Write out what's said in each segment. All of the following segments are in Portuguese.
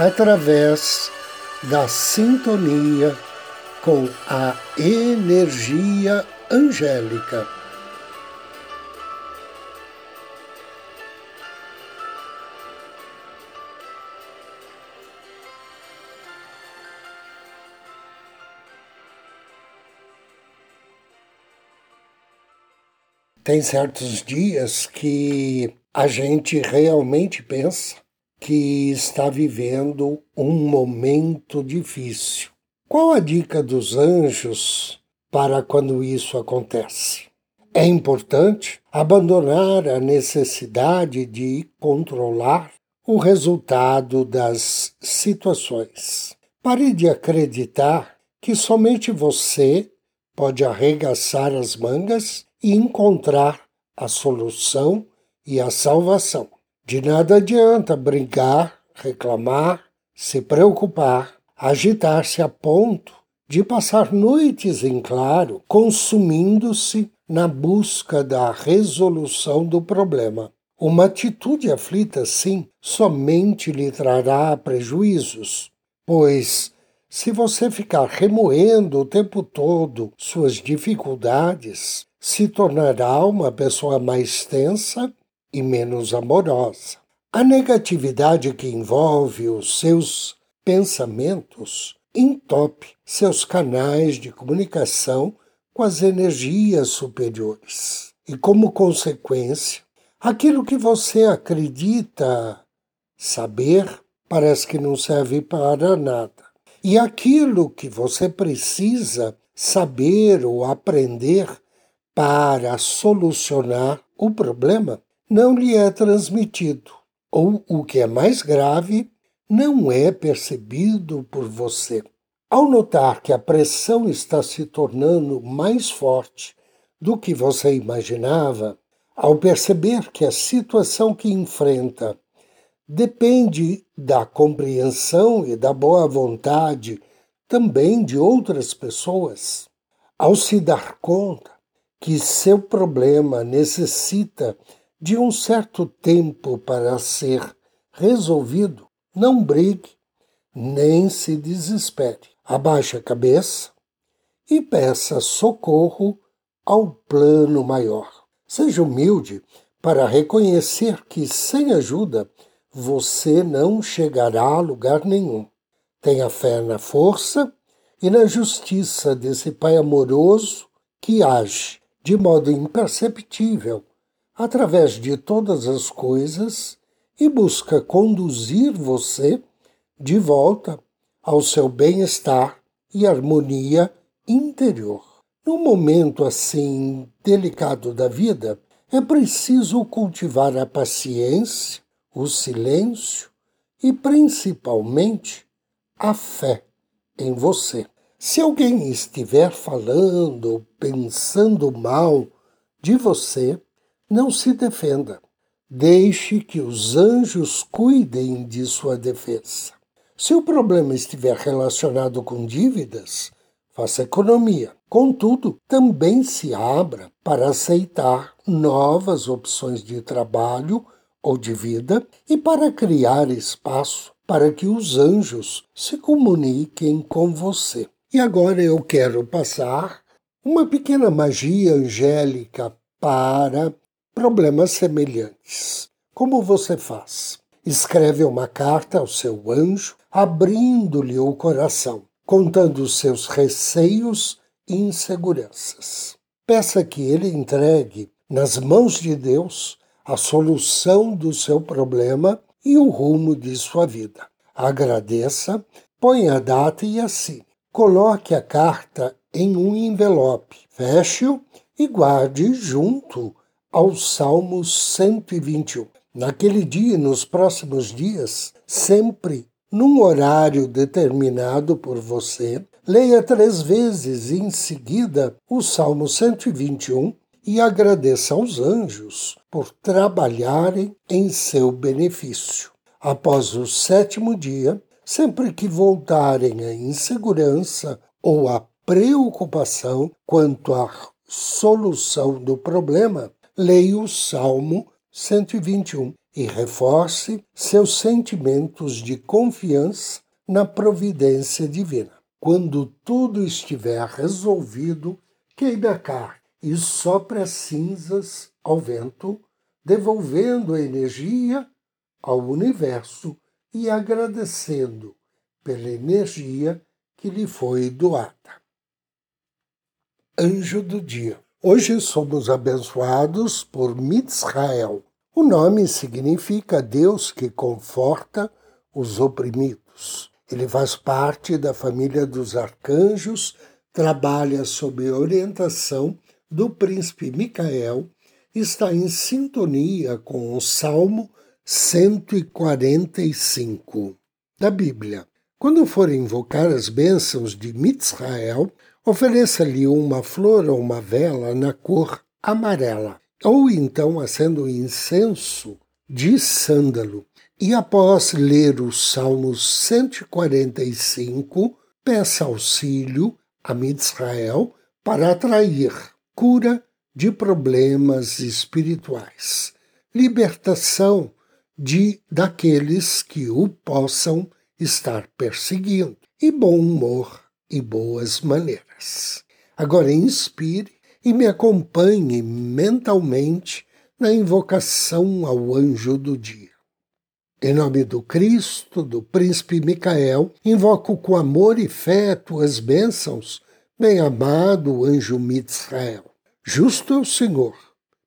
através da sintonia com a energia angélica. Tem certos dias que a gente realmente pensa que está vivendo um momento difícil. Qual a dica dos anjos para quando isso acontece? É importante abandonar a necessidade de controlar o resultado das situações. Pare de acreditar que somente você pode arregaçar as mangas e encontrar a solução e a salvação. De nada adianta brincar, reclamar, se preocupar, agitar-se a ponto de passar noites em claro, consumindo-se na busca da resolução do problema. Uma atitude aflita, sim, somente lhe trará prejuízos, pois se você ficar remoendo o tempo todo suas dificuldades, se tornará uma pessoa mais tensa e menos amorosa. A negatividade que envolve os seus pensamentos entope seus canais de comunicação com as energias superiores. E, como consequência, aquilo que você acredita saber parece que não serve para nada. E aquilo que você precisa saber ou aprender para solucionar o problema não lhe é transmitido, ou o que é mais grave, não é percebido por você. Ao notar que a pressão está se tornando mais forte do que você imaginava, ao perceber que a situação que enfrenta depende da compreensão e da boa vontade também de outras pessoas, ao se dar conta que seu problema necessita de um certo tempo para ser resolvido, não brigue, nem se desespere. Abaixe a cabeça e peça socorro ao plano maior. Seja humilde para reconhecer que sem ajuda você não chegará a lugar nenhum. Tenha fé na força e na justiça desse Pai amoroso que age de modo imperceptível através de todas as coisas e busca conduzir você de volta ao seu bem-estar e harmonia interior. Num momento assim delicado da vida, é preciso cultivar a paciência, o silêncio e principalmente a fé em você. Se alguém estiver falando, pensando mal de você, não se defenda. Deixe que os anjos cuidem de sua defesa. Se o problema estiver relacionado com dívidas, faça economia. Contudo, também se abra para aceitar novas opções de trabalho ou de vida e para criar espaço para que os anjos se comuniquem com você. E agora eu quero passar uma pequena magia angélica para problemas semelhantes. Como você faz? Escreve uma carta ao seu anjo, abrindo-lhe o coração, contando os seus receios e inseguranças. Peça que ele entregue nas mãos de Deus a solução do seu problema e o rumo de sua vida. Agradeça, ponha a data e assine. Coloque a carta em um envelope, feche-o e guarde junto ao Salmo 121. Naquele dia e nos próximos dias, sempre num horário determinado por você, leia três vezes em seguida o Salmo 121 e agradeça aos anjos por trabalharem em seu benefício. Após o sétimo dia, sempre que voltarem à insegurança ou à preocupação quanto à solução do problema, leia o Salmo 121 e reforce seus sentimentos de confiança na providência divina. Quando tudo estiver resolvido, queime a carne e sopre as cinzas ao vento, devolvendo a energia ao universo e agradecendo pela energia que lhe foi doada. Anjo do Dia. Hoje somos abençoados por Mitzrael, o nome significa Deus que conforta os oprimidos. Ele faz parte da família dos arcanjos, trabalha sob orientação do príncipe Micael, está em sintonia com o Salmo 145 da Bíblia. Quando for invocar as bênçãos de Mitzrael, ofereça-lhe uma flor ou uma vela na cor amarela ou então acenda o incenso de sândalo. E após ler o Salmo 145, peça auxílio a Israel para atrair cura de problemas espirituais, libertação de daqueles que o possam estar perseguindo, e bom humor e boas maneiras. Agora inspire e me acompanhe mentalmente na invocação ao anjo do dia. Em nome do Cristo, do príncipe Micael, invoco com amor e fé tuas bênçãos, bem-amado anjo Mitzrael. Justo é o Senhor,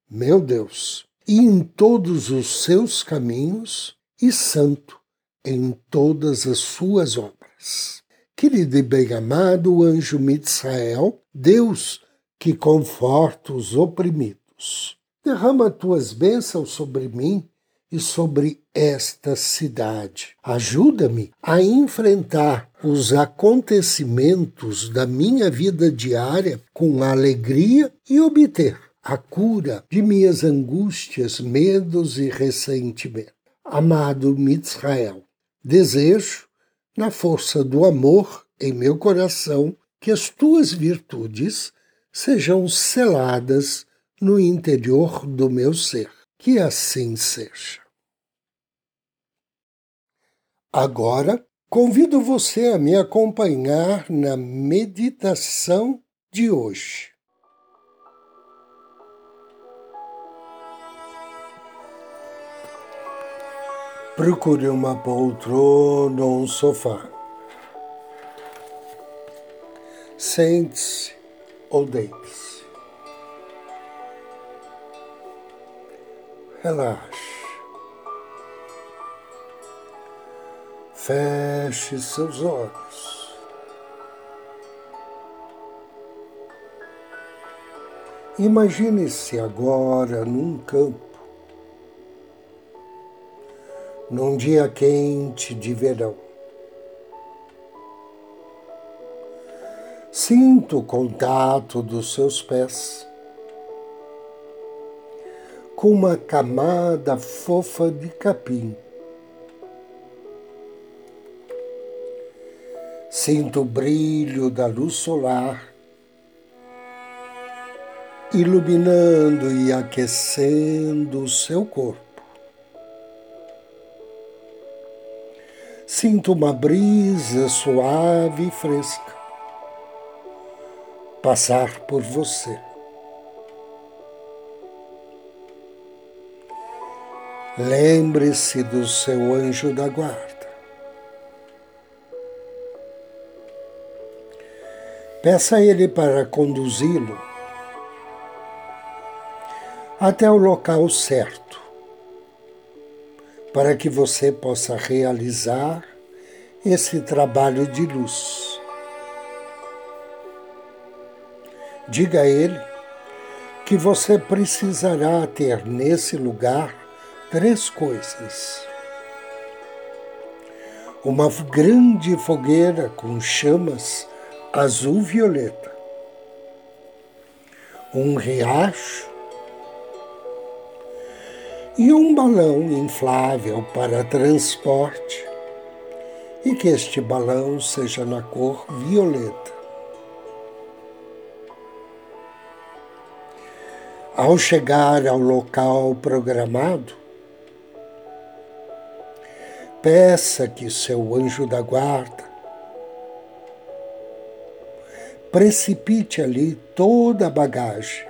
meu Deus, e em todos os seus caminhos, e santo em todas as suas obras. Querido e bem-amado anjo Mitzrael, Deus que conforta os oprimidos. Derrama tuas bênçãos sobre mim e sobre esta cidade. Ajuda-me a enfrentar os acontecimentos da minha vida diária com alegria e obter a cura de minhas angústias, medos e ressentimentos. Amado Mitzrael, desejo, na força do amor em meu coração, que as tuas virtudes sejam seladas no interior do meu ser. Que assim seja. Agora, convido você a me acompanhar na meditação de hoje. Procure uma poltrona ou um sofá. Sente-se ou deite-se. Relaxe. Feche seus olhos. Imagine-se agora num campo, num dia quente de verão. Sinto o contato dos seus pés com uma camada fofa de capim. Sinto o brilho da luz solar iluminando e aquecendo o seu corpo. Sinto uma brisa suave e fresca passar por você. Lembre-se do seu anjo da guarda. Peça a ele para conduzi-lo até o local certo, para que você possa realizar esse trabalho de luz. Diga a ele que você precisará ter nesse lugar três coisas: uma grande fogueira com chamas azul-violeta, um riacho. E um balão inflável para transporte, e que este balão seja na cor violeta. Ao chegar ao local programado, peça que seu anjo da guarda precipite ali toda a bagagem,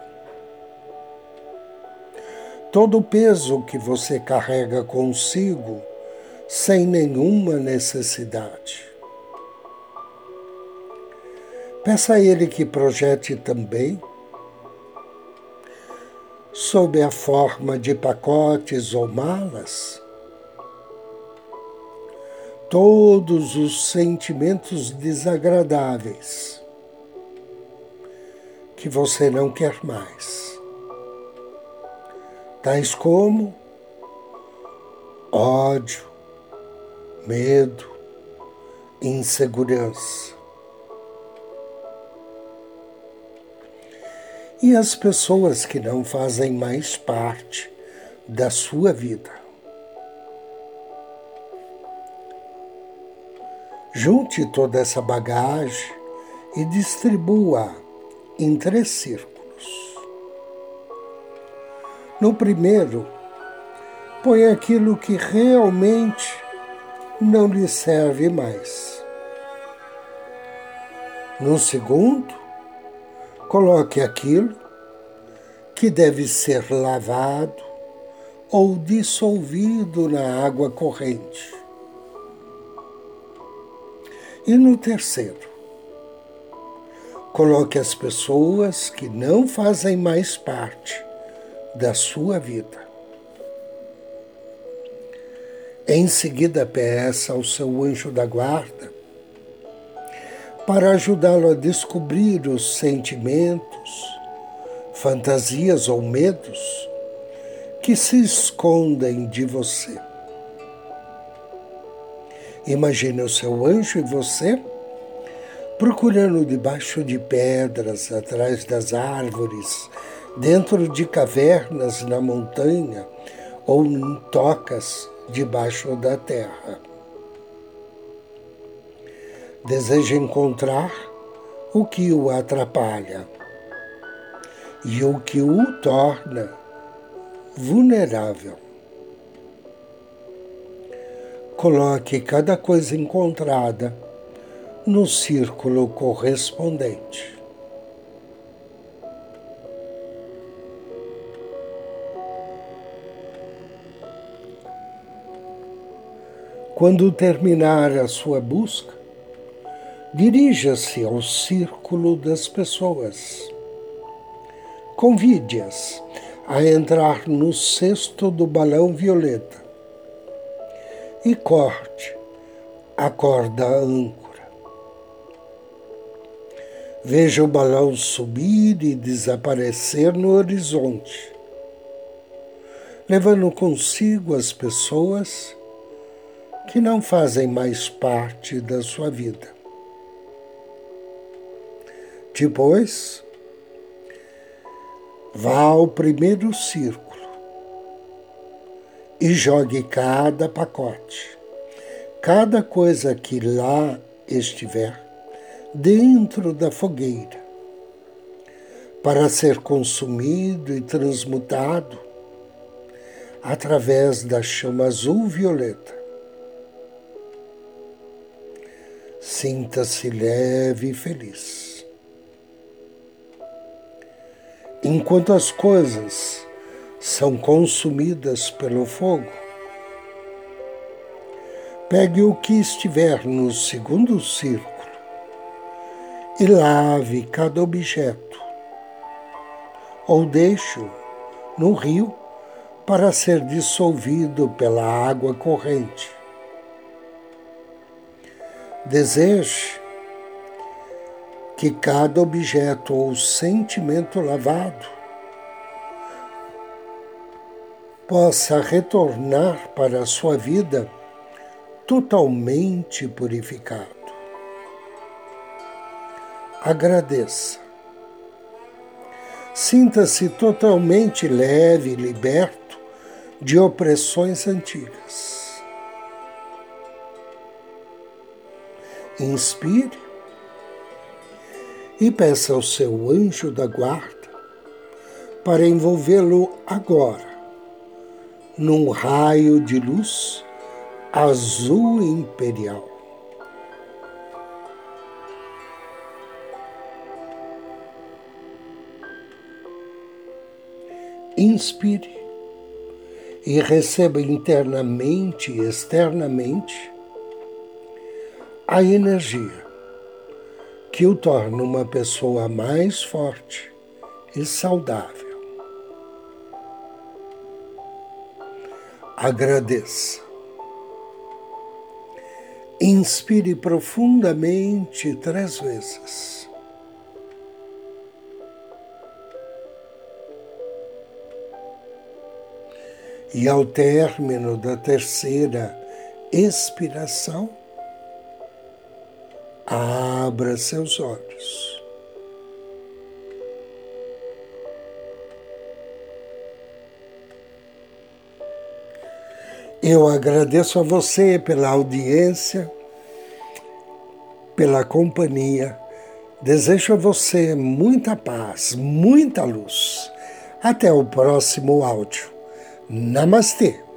todo o peso que você carrega consigo sem nenhuma necessidade. Peça a ele que projete também, sob a forma de pacotes ou malas, todos os sentimentos desagradáveis que você não quer mais, tais como ódio, medo, insegurança. E as pessoas que não fazem mais parte da sua vida. Junte toda essa bagagem e distribua em três círculos. No primeiro, põe aquilo que realmente não lhe serve mais. No segundo, coloque aquilo que deve ser lavado ou dissolvido na água corrente. E no terceiro, coloque as pessoas que não fazem mais parte da sua vida. Em seguida, peça ao seu anjo da guarda para ajudá-lo a descobrir os sentimentos, fantasias ou medos que se escondem de você. Imagine o seu anjo e você procurando debaixo de pedras, atrás das árvores, dentro de cavernas na montanha ou em tocas debaixo da terra. Deseja encontrar o que o atrapalha e o que o torna vulnerável. Coloque cada coisa encontrada no círculo correspondente. Quando terminar a sua busca, dirija-se ao círculo das pessoas. Convide-as a entrar no cesto do balão violeta e corte a corda âncora. Veja o balão subir e desaparecer no horizonte, levando consigo as pessoas que não fazem mais parte da sua vida. Depois, vá ao primeiro círculo e jogue cada pacote, cada coisa que lá estiver, dentro da fogueira, para ser consumido e transmutado através da chama azul-violeta. Sinta-se leve e feliz. Enquanto as coisas são consumidas pelo fogo. Pegue o que estiver no segundo círculo e lave cada objeto, ou deixe-o no rio para ser dissolvido pela água corrente. Deseje que cada objeto ou sentimento lavado possa retornar para a sua vida totalmente purificado. Agradeça. Sinta-se totalmente leve e liberto de opressões antigas. Inspire e peça ao seu anjo da guarda para envolvê-lo agora num raio de luz azul imperial. Inspire e receba internamente e externamente a energia que o torna uma pessoa mais forte e saudável. Agradeça. Inspire profundamente três vezes. E ao término da terceira expiração, abra seus olhos. Eu agradeço a você pela audiência, pela companhia. Desejo a você muita paz, muita luz. Até o próximo áudio. Namastê!